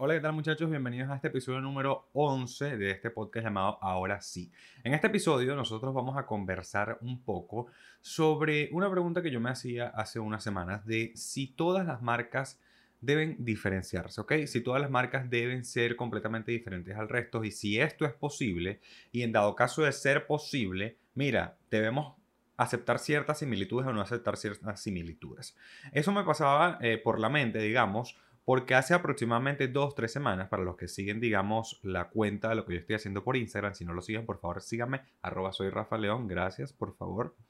Hola, ¿qué tal muchachos? Bienvenidos a este episodio número 11 de este podcast llamado Ahora sí. En este episodio nosotros vamos a conversar un poco sobre una pregunta que yo me hacía hace unas semanas de si todas las marcas deben diferenciarse, ¿ok? Si todas las marcas deben ser completamente diferentes al resto y si esto es posible y en dado caso de ser posible, mira, debemos aceptar ciertas similitudes o no aceptar ciertas similitudes. Eso me pasaba eh, por la mente, digamos, porque hace aproximadamente dos, tres semanas, para los que siguen, digamos, la cuenta de lo que yo estoy haciendo por Instagram, si no lo siguen, por favor, síganme, arroba soy gracias, por favor.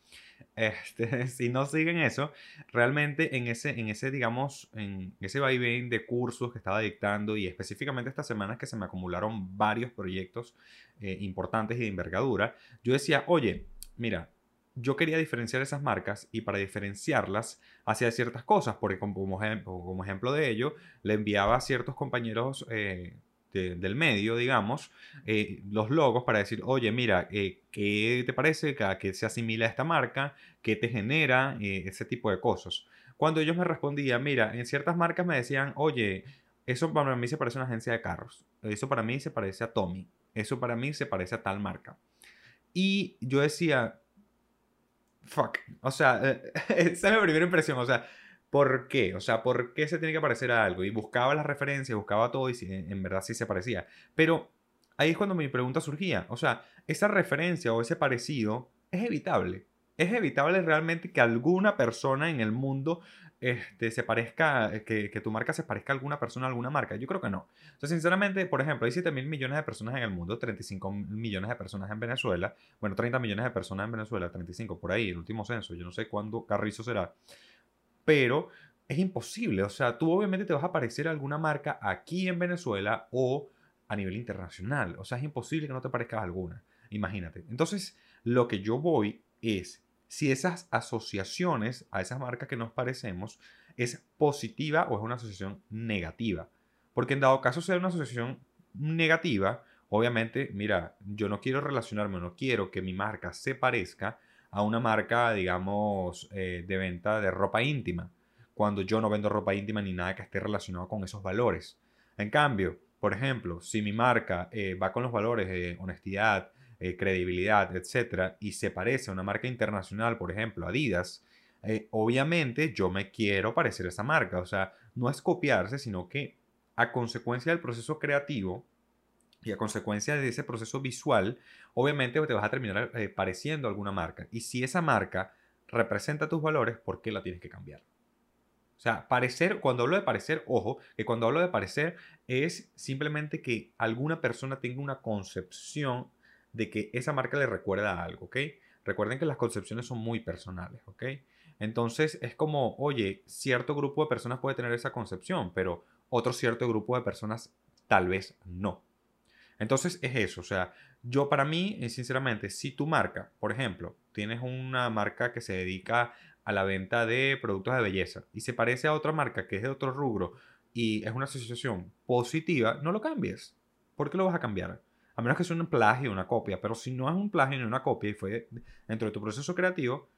Este, si no siguen eso, realmente en ese, en ese, digamos, en ese vaivén de cursos que estaba dictando y específicamente estas semanas que se me acumularon varios proyectos eh, importantes y de envergadura, yo decía, oye, mira, yo quería diferenciar esas marcas y para diferenciarlas hacía ciertas cosas, porque como, ejemplo, de ello, le enviaba a ciertos compañeros eh, del medio, digamos, eh, los logos para decir, oye, mira, eh, ¿qué te parece que, que se asimila a esta marca? ¿Qué te genera? ese tipo de cosas. Cuando ellos me respondían, mira, en ciertas marcas me decían, oye, eso para mí se parece a una agencia de carros, eso para mí se parece a Tommy, eso para mí se parece a tal marca. Y yo decía, fuck. O sea, eh, esa es mi primera impresión. O sea, ¿por qué? O sea, ¿por qué se tiene que parecer a algo? Y buscaba las referencias, buscaba todo y en verdad sí se parecía. Pero ahí es cuando mi pregunta surgía. O sea, esa referencia o ese parecido es evitable. Es evitable realmente que alguna persona en el mundo este, se parezca, eh, que, tu marca se parezca a alguna persona, a alguna marca? Yo creo que no. Sea, sinceramente, por ejemplo, hay 7 mil millones de personas en el mundo, 35 millones de personas en Venezuela, bueno, 30 millones de personas en Venezuela, 35 por ahí, el último censo, yo no sé cuándo Carrizo será, pero es imposible, o sea, tú obviamente te vas a parecer a alguna marca aquí en Venezuela o a nivel internacional, o sea, es imposible que no te parezcas a alguna, imagínate. Entonces, lo que yo voy es si esas asociaciones a esas marcas que nos parecemos es positiva o es una asociación negativa. Porque en dado caso sea una asociación negativa, obviamente, mira, yo no quiero relacionarme, no quiero que mi marca se parezca a una marca, digamos, eh, de venta de ropa íntima, cuando yo no vendo ropa íntima ni nada que esté relacionado con esos valores. En cambio, por ejemplo, si mi marca eh, va con los valores de honestidad, eh, credibilidad, etcétera, y se parece a una marca internacional, por ejemplo, Adidas, eh, obviamente yo me quiero parecer a esa marca. O sea, no es copiarse, sino que a consecuencia del proceso creativo y a consecuencia de ese proceso visual, obviamente te vas a terminar eh, pareciendo a alguna marca. Y si esa marca representa tus valores, ¿por qué la tienes que cambiar? O sea, parecer, cuando hablo de parecer, ojo, que cuando hablo de parecer es simplemente que alguna persona tenga una concepción de que esa marca le recuerda a algo, ¿ok? Recuerden que las concepciones son muy personales, ¿ok? Entonces es como, oye, cierto grupo de personas puede tener esa concepción, pero otro cierto grupo de personas tal vez no. Entonces es eso, o sea, yo para mí, eh, sinceramente, si tu marca, por ejemplo, tienes una marca que se dedica a la venta de productos de belleza y se parece a otra marca que es de otro rubro y es una asociación positiva, no lo cambies. ¿Por qué lo vas a cambiar? A menos que sea un plagio, una copia, pero si no es un plagio ni una copia y fue dentro de tu proceso creativo,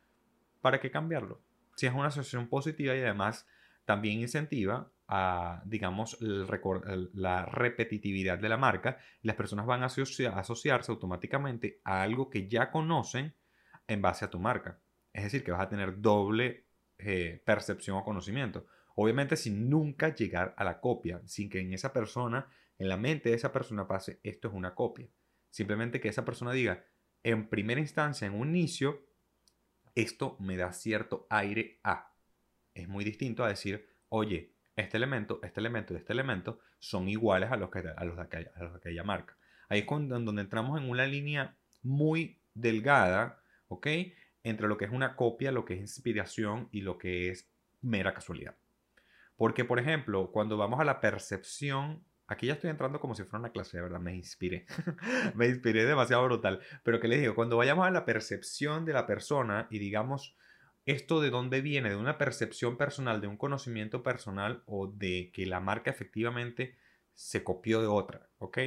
¿para qué cambiarlo? Si es una asociación positiva y además también incentiva a, digamos, la repetitividad de la marca las personas van a asociarse automáticamente a algo que ya conocen en base a tu marca. Es decir, que vas a tener doble eh, percepción o conocimiento. Obviamente sin nunca llegar a la copia, sin que en esa persona en la mente de esa persona pase, esto es una copia. Simplemente que esa persona diga, en primera instancia, en un inicio, esto me da cierto aire a. Es muy distinto a decir, oye, este elemento, este elemento y este elemento son iguales a los, que, a los, de, aquella, marca. Ahí es donde entramos en una línea muy delgada, ¿ok? Entre lo que es una copia, lo que es inspiración y lo que es mera casualidad. Porque, por ejemplo, cuando vamos a la percepción Aquí ya estoy entrando como si fuera una clase, de verdad, me inspiré. me inspiré demasiado brutal. Pero que les digo, cuando vayamos a la percepción de la persona y digamos, esto de dónde viene, de una percepción personal, de un conocimiento personal o de que la marca efectivamente se copió de otra, ¿ok?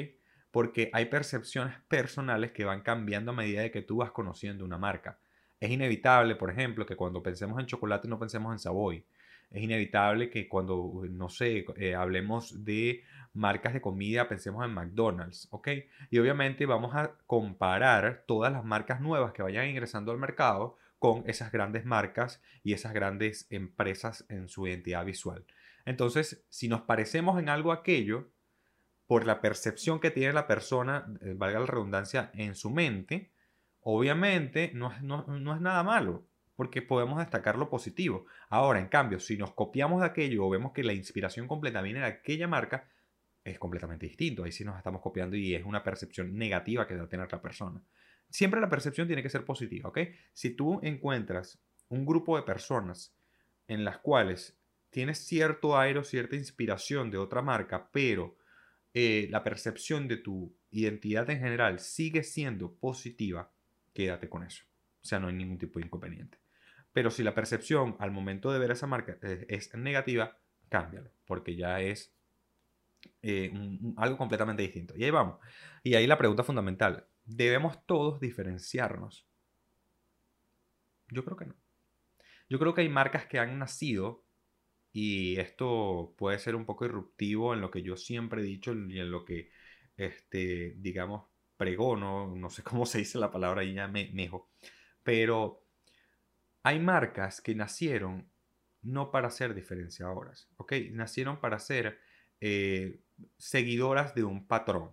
Porque hay percepciones personales que van cambiando a medida de que tú vas conociendo una marca. Es inevitable, por ejemplo, que cuando pensemos en chocolate no pensemos en Savoy. Es inevitable que cuando, no sé, eh, hablemos de marcas de comida, pensemos en McDonald's, ¿ok? Y obviamente vamos a comparar todas las marcas nuevas que vayan ingresando al mercado con esas grandes marcas y esas grandes empresas en su identidad visual. Entonces, si nos parecemos en algo aquello, por la percepción que tiene la persona, eh, valga la redundancia, en su mente, obviamente no es, no, es nada malo, porque podemos destacar lo positivo. Ahora, en cambio, si nos copiamos de aquello o vemos que la inspiración completa viene de aquella marca, es completamente distinto. Ahí sí nos estamos copiando y es una percepción negativa que debe tener la persona. Siempre la percepción tiene que ser positiva, ¿ok? Si tú encuentras un grupo de personas en las cuales tienes cierto aire o cierta inspiración de otra marca, pero eh, la percepción de tu identidad en general sigue siendo positiva, quédate con eso. O sea, no hay ningún tipo de inconveniente. Pero si la percepción al momento de ver esa marca es, negativa, cámbialo, porque ya es eh, algo completamente distinto. Y ahí vamos. Y ahí la pregunta fundamental, ¿debemos todos diferenciarnos? Yo creo que no. Yo creo que hay marcas que han nacido y esto puede ser un poco irruptivo en lo que yo siempre he dicho y en lo que, este, digamos, pregono, no sé cómo se dice la palabra ahí ya me, mejo, pero hay marcas que nacieron no para ser diferenciadoras, ¿ok? Nacieron para ser eh, seguidoras de un patrón.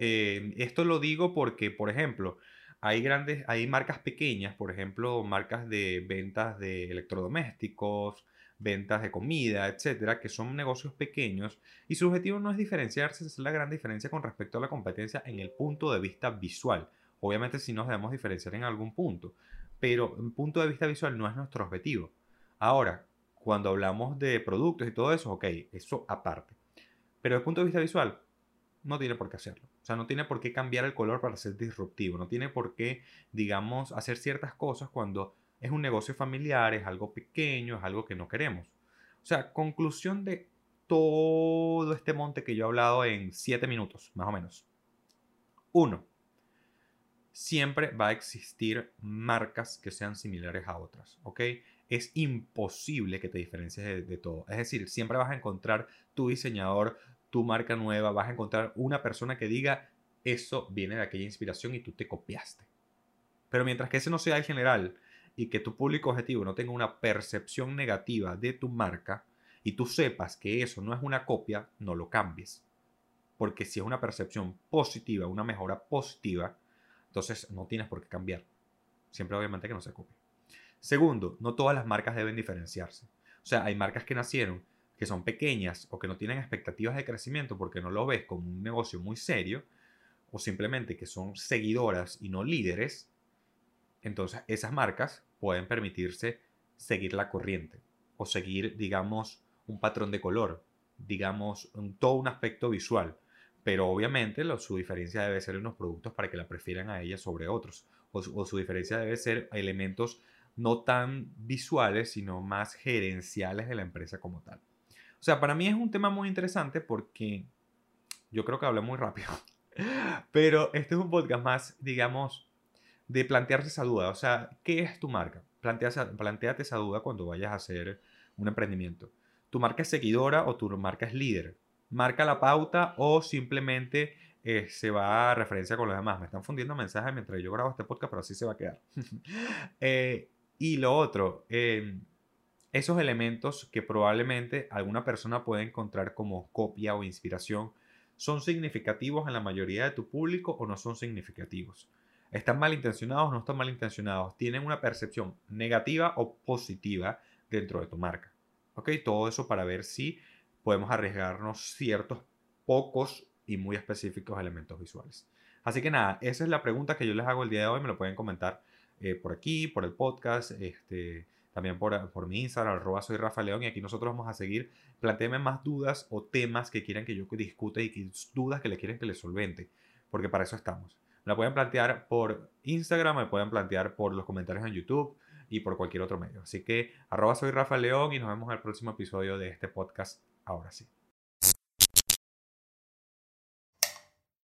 Eh, esto lo digo porque, por ejemplo, hay grandes, hay marcas pequeñas, por ejemplo, marcas de ventas de electrodomésticos, ventas de comida, etcétera, que son negocios pequeños y su objetivo no es diferenciarse, es la gran diferencia con respecto a la competencia en el punto de vista visual. Obviamente sí nos debemos diferenciar en algún punto, pero en punto de vista visual no es nuestro objetivo. Ahora, cuando hablamos de productos y todo eso, ok, eso aparte. Pero desde el punto de vista visual, no tiene por qué hacerlo. O sea, no tiene por qué cambiar el color para ser disruptivo. No tiene por qué, digamos, hacer ciertas cosas cuando es un negocio familiar, es algo pequeño, es algo que no queremos. O sea, conclusión de todo este monte que yo he hablado en siete minutos, más o menos. Uno, siempre va a existir marcas que sean similares a otras, ¿ok? Es imposible que te diferencies de, de, todo. Es decir, siempre vas a encontrar tu diseñador, tu marca nueva, vas a encontrar una persona que diga, eso viene de aquella inspiración y tú te copiaste. Pero mientras que ese no sea el general, y que tu público objetivo no tenga una percepción negativa de tu marca y tú sepas que eso no es una copia, no lo cambies. Porque si es una percepción positiva, una mejora positiva, entonces no tienes por qué cambiar. Siempre obviamente que no se copie. Segundo, no todas las marcas deben diferenciarse. O sea, hay marcas que nacieron que son pequeñas o que no tienen expectativas de crecimiento porque no lo ves como un negocio muy serio o simplemente que son seguidoras y no líderes entonces, esas marcas pueden permitirse seguir la corriente o seguir, digamos, un patrón de color, digamos, todo un aspecto visual. Pero obviamente su diferencia debe ser en los productos para que la prefieran a ella sobre otros. O, su diferencia debe ser elementos no tan visuales, sino más gerenciales de la empresa como tal. O sea, para mí es un tema muy interesante porque yo creo que hablé muy rápido. Pero este es un podcast más, digamos, de plantearse esa duda. O sea, ¿qué es tu marca? Planteate, esa duda cuando vayas a hacer un emprendimiento. ¿Tu marca es seguidora o tu marca es líder? ¿Marca la pauta o simplemente eh, se va a referencia con los demás? Me están fundiendo mensajes mientras yo grabo este podcast, pero así se va a quedar. Eh, y lo otro, em, esos elementos que probablemente alguna persona puede encontrar como copia o inspiración, ¿son significativos en la mayoría de tu público o no son significativos? ¿Están malintencionados o no están malintencionados? ¿Tienen una percepción negativa o positiva dentro de tu marca? ¿Ok? Todo eso para ver si podemos arriesgarnos ciertos pocos y muy específicos elementos visuales. Así que nada, esa es la pregunta que yo les hago el día de hoy. Me lo pueden comentar eh, por aquí, por el podcast, este, también por, por mi Instagram, arroba soy Rafa León. Y aquí nosotros vamos a seguir. Plantéenme más dudas o temas que quieran que yo discuta y dudas que le quieren que les solvente. Porque para eso estamos. Me la pueden plantear por Instagram, me pueden plantear por los comentarios en YouTube y por cualquier otro medio. Así que arroba soy Rafa León y nos vemos en el próximo episodio de este podcast. Ahora sí.